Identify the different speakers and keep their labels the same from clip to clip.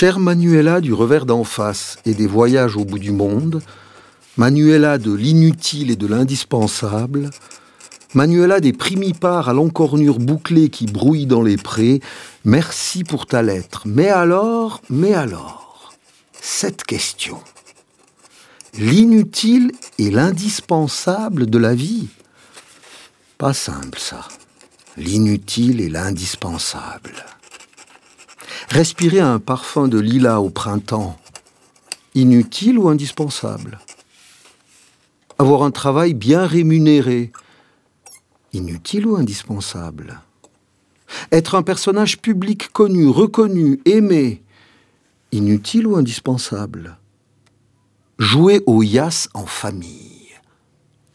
Speaker 1: Chère Manuela du revers d'en face et des voyages au bout du monde, Manuela de l'inutile et de l'indispensable, Manuela des primipares à l'encornure bouclée qui brouille dans les prés, merci pour ta lettre. Mais alors, mais alors, cette question. L'inutile et l'indispensable de la vie Pas simple ça. L'inutile et l'indispensable. Respirer un parfum de lilas au printemps, inutile ou indispensable? Avoir un travail bien rémunéré, inutile ou indispensable? Être un personnage public connu, reconnu, aimé, inutile ou indispensable? Jouer au yas en famille,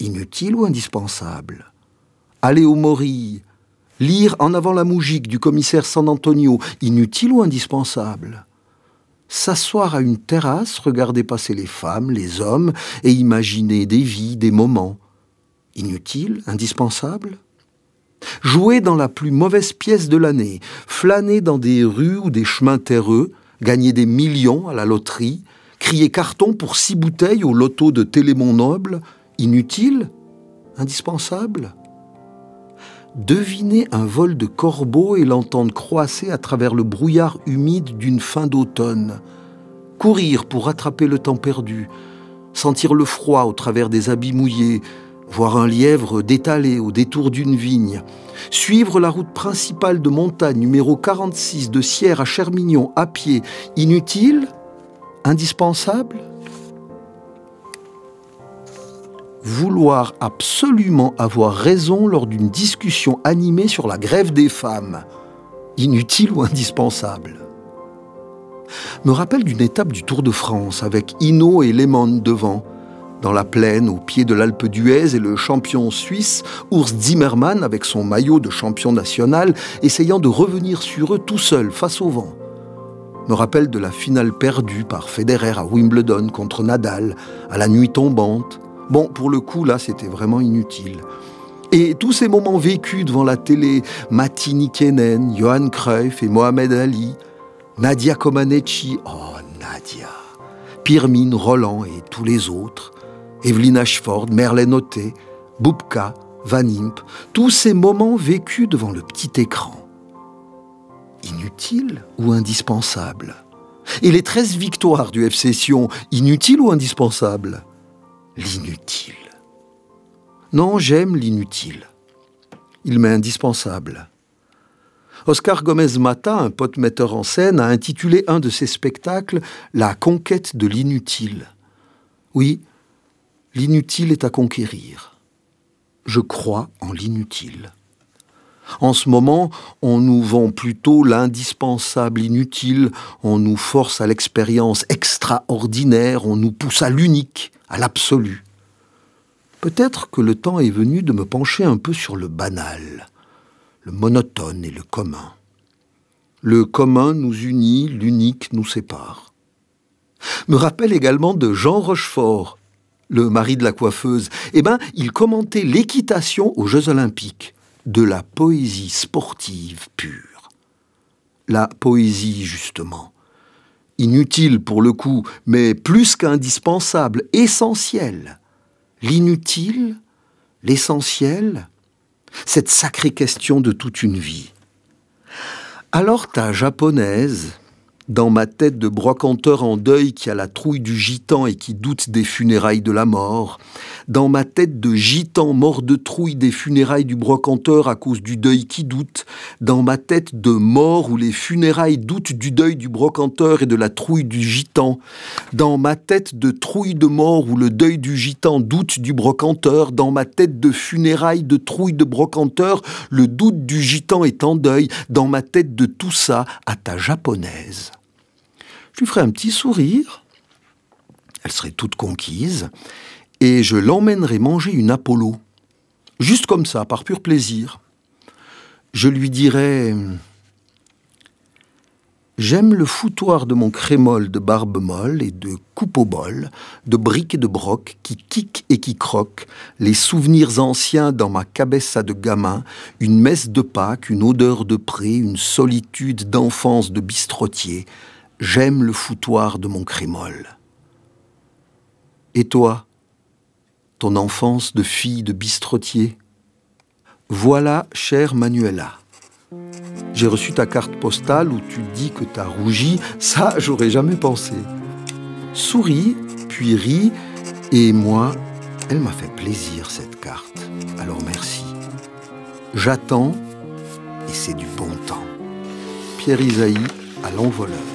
Speaker 1: inutile ou indispensable? Aller au mori, Lire en avant la mougique du commissaire San Antonio, inutile ou indispensable? S'asseoir à une terrasse, regarder passer les femmes, les hommes, et imaginer des vies, des moments. Inutile, indispensable? Jouer dans la plus mauvaise pièce de l'année, flâner dans des rues ou des chemins terreux, gagner des millions à la loterie, crier carton pour six bouteilles au loto de Télémon Noble, inutile Indispensable? Deviner un vol de corbeaux et l'entendre croasser à travers le brouillard humide d'une fin d'automne, courir pour rattraper le temps perdu, sentir le froid au travers des habits mouillés, voir un lièvre détaler au détour d'une vigne, suivre la route principale de montagne numéro 46 de Sierre à Chermignon à pied, inutile? Indispensable? Vouloir absolument avoir raison lors d'une discussion animée sur la grève des femmes, inutile ou indispensable. Me rappelle d'une étape du Tour de France avec Hinault et Lehmann devant, dans la plaine au pied de l'Alpe d'Huez et le champion suisse Urs Zimmermann avec son maillot de champion national essayant de revenir sur eux tout seul face au vent. Me rappelle de la finale perdue par Federer à Wimbledon contre Nadal à la nuit tombante Bon, pour le coup, là, c'était vraiment inutile. Et tous ces moments vécus devant la télé, Matini Kenen, Johan Cruyff et Mohamed Ali, Nadia Comaneci, oh Nadia, Pirmine, Roland et tous les autres, Evelyn Ashford, Merlène Oté, Boubka, Van Imp, tous ces moments vécus devant le petit écran. Inutiles ou indispensables Et les 13 victoires du FC Sion, inutiles ou indispensables l'inutile. Non, j'aime l'inutile. Il m'est indispensable. Oscar Gomez Mata, un pote metteur en scène, a intitulé un de ses spectacles La conquête de l'inutile. Oui, l'inutile est à conquérir. Je crois en l'inutile. En ce moment, on nous vend plutôt l'indispensable inutile, on nous force à l'expérience extraordinaire, on nous pousse à l'unique, à l'absolu. Peut-être que le temps est venu de me pencher un peu sur le banal, le monotone et le commun. Le commun nous unit, l'unique nous sépare. Me rappelle également de Jean Rochefort, le mari de la coiffeuse. Eh bien, il commentait l'équitation aux Jeux Olympiques de la poésie sportive pure. La poésie, justement. Inutile pour le coup, mais plus qu'indispensable, essentiel. L'inutile, l'essentiel, cette sacrée question de toute une vie. Alors ta japonaise, dans ma tête de brocanteur en deuil qui a la trouille du gitan et qui doute des funérailles de la mort, dans ma tête de gitan mort de trouille des funérailles du brocanteur à cause du deuil qui doute, dans ma tête de mort où les funérailles doutent du deuil du brocanteur et de la trouille du gitan, dans ma tête de trouille de mort où le deuil du gitan doute du brocanteur, dans ma tête de funérailles de trouille de brocanteur, le doute du gitan est en deuil, dans ma tête de tout ça à ta japonaise je lui ferai un petit sourire, elle serait toute conquise, et je l'emmènerai manger une Apollo, juste comme ça, par pur plaisir. Je lui dirai J'aime le foutoir de mon crémol de barbe molle et de coupe au bol, de briques et de broc qui kick et qui croque, les souvenirs anciens dans ma cabessa de gamin, une messe de Pâques, une odeur de pré, une solitude d'enfance de bistrotier, J'aime le foutoir de mon crémol. Et toi, ton enfance de fille de bistrotier? Voilà, chère Manuela. J'ai reçu ta carte postale où tu dis que t'as rougi, ça j'aurais jamais pensé. Souris, puis ris, et moi, elle m'a fait plaisir cette carte, alors merci. J'attends, et c'est du bon temps. Pierre Isaïe à l'envoleur.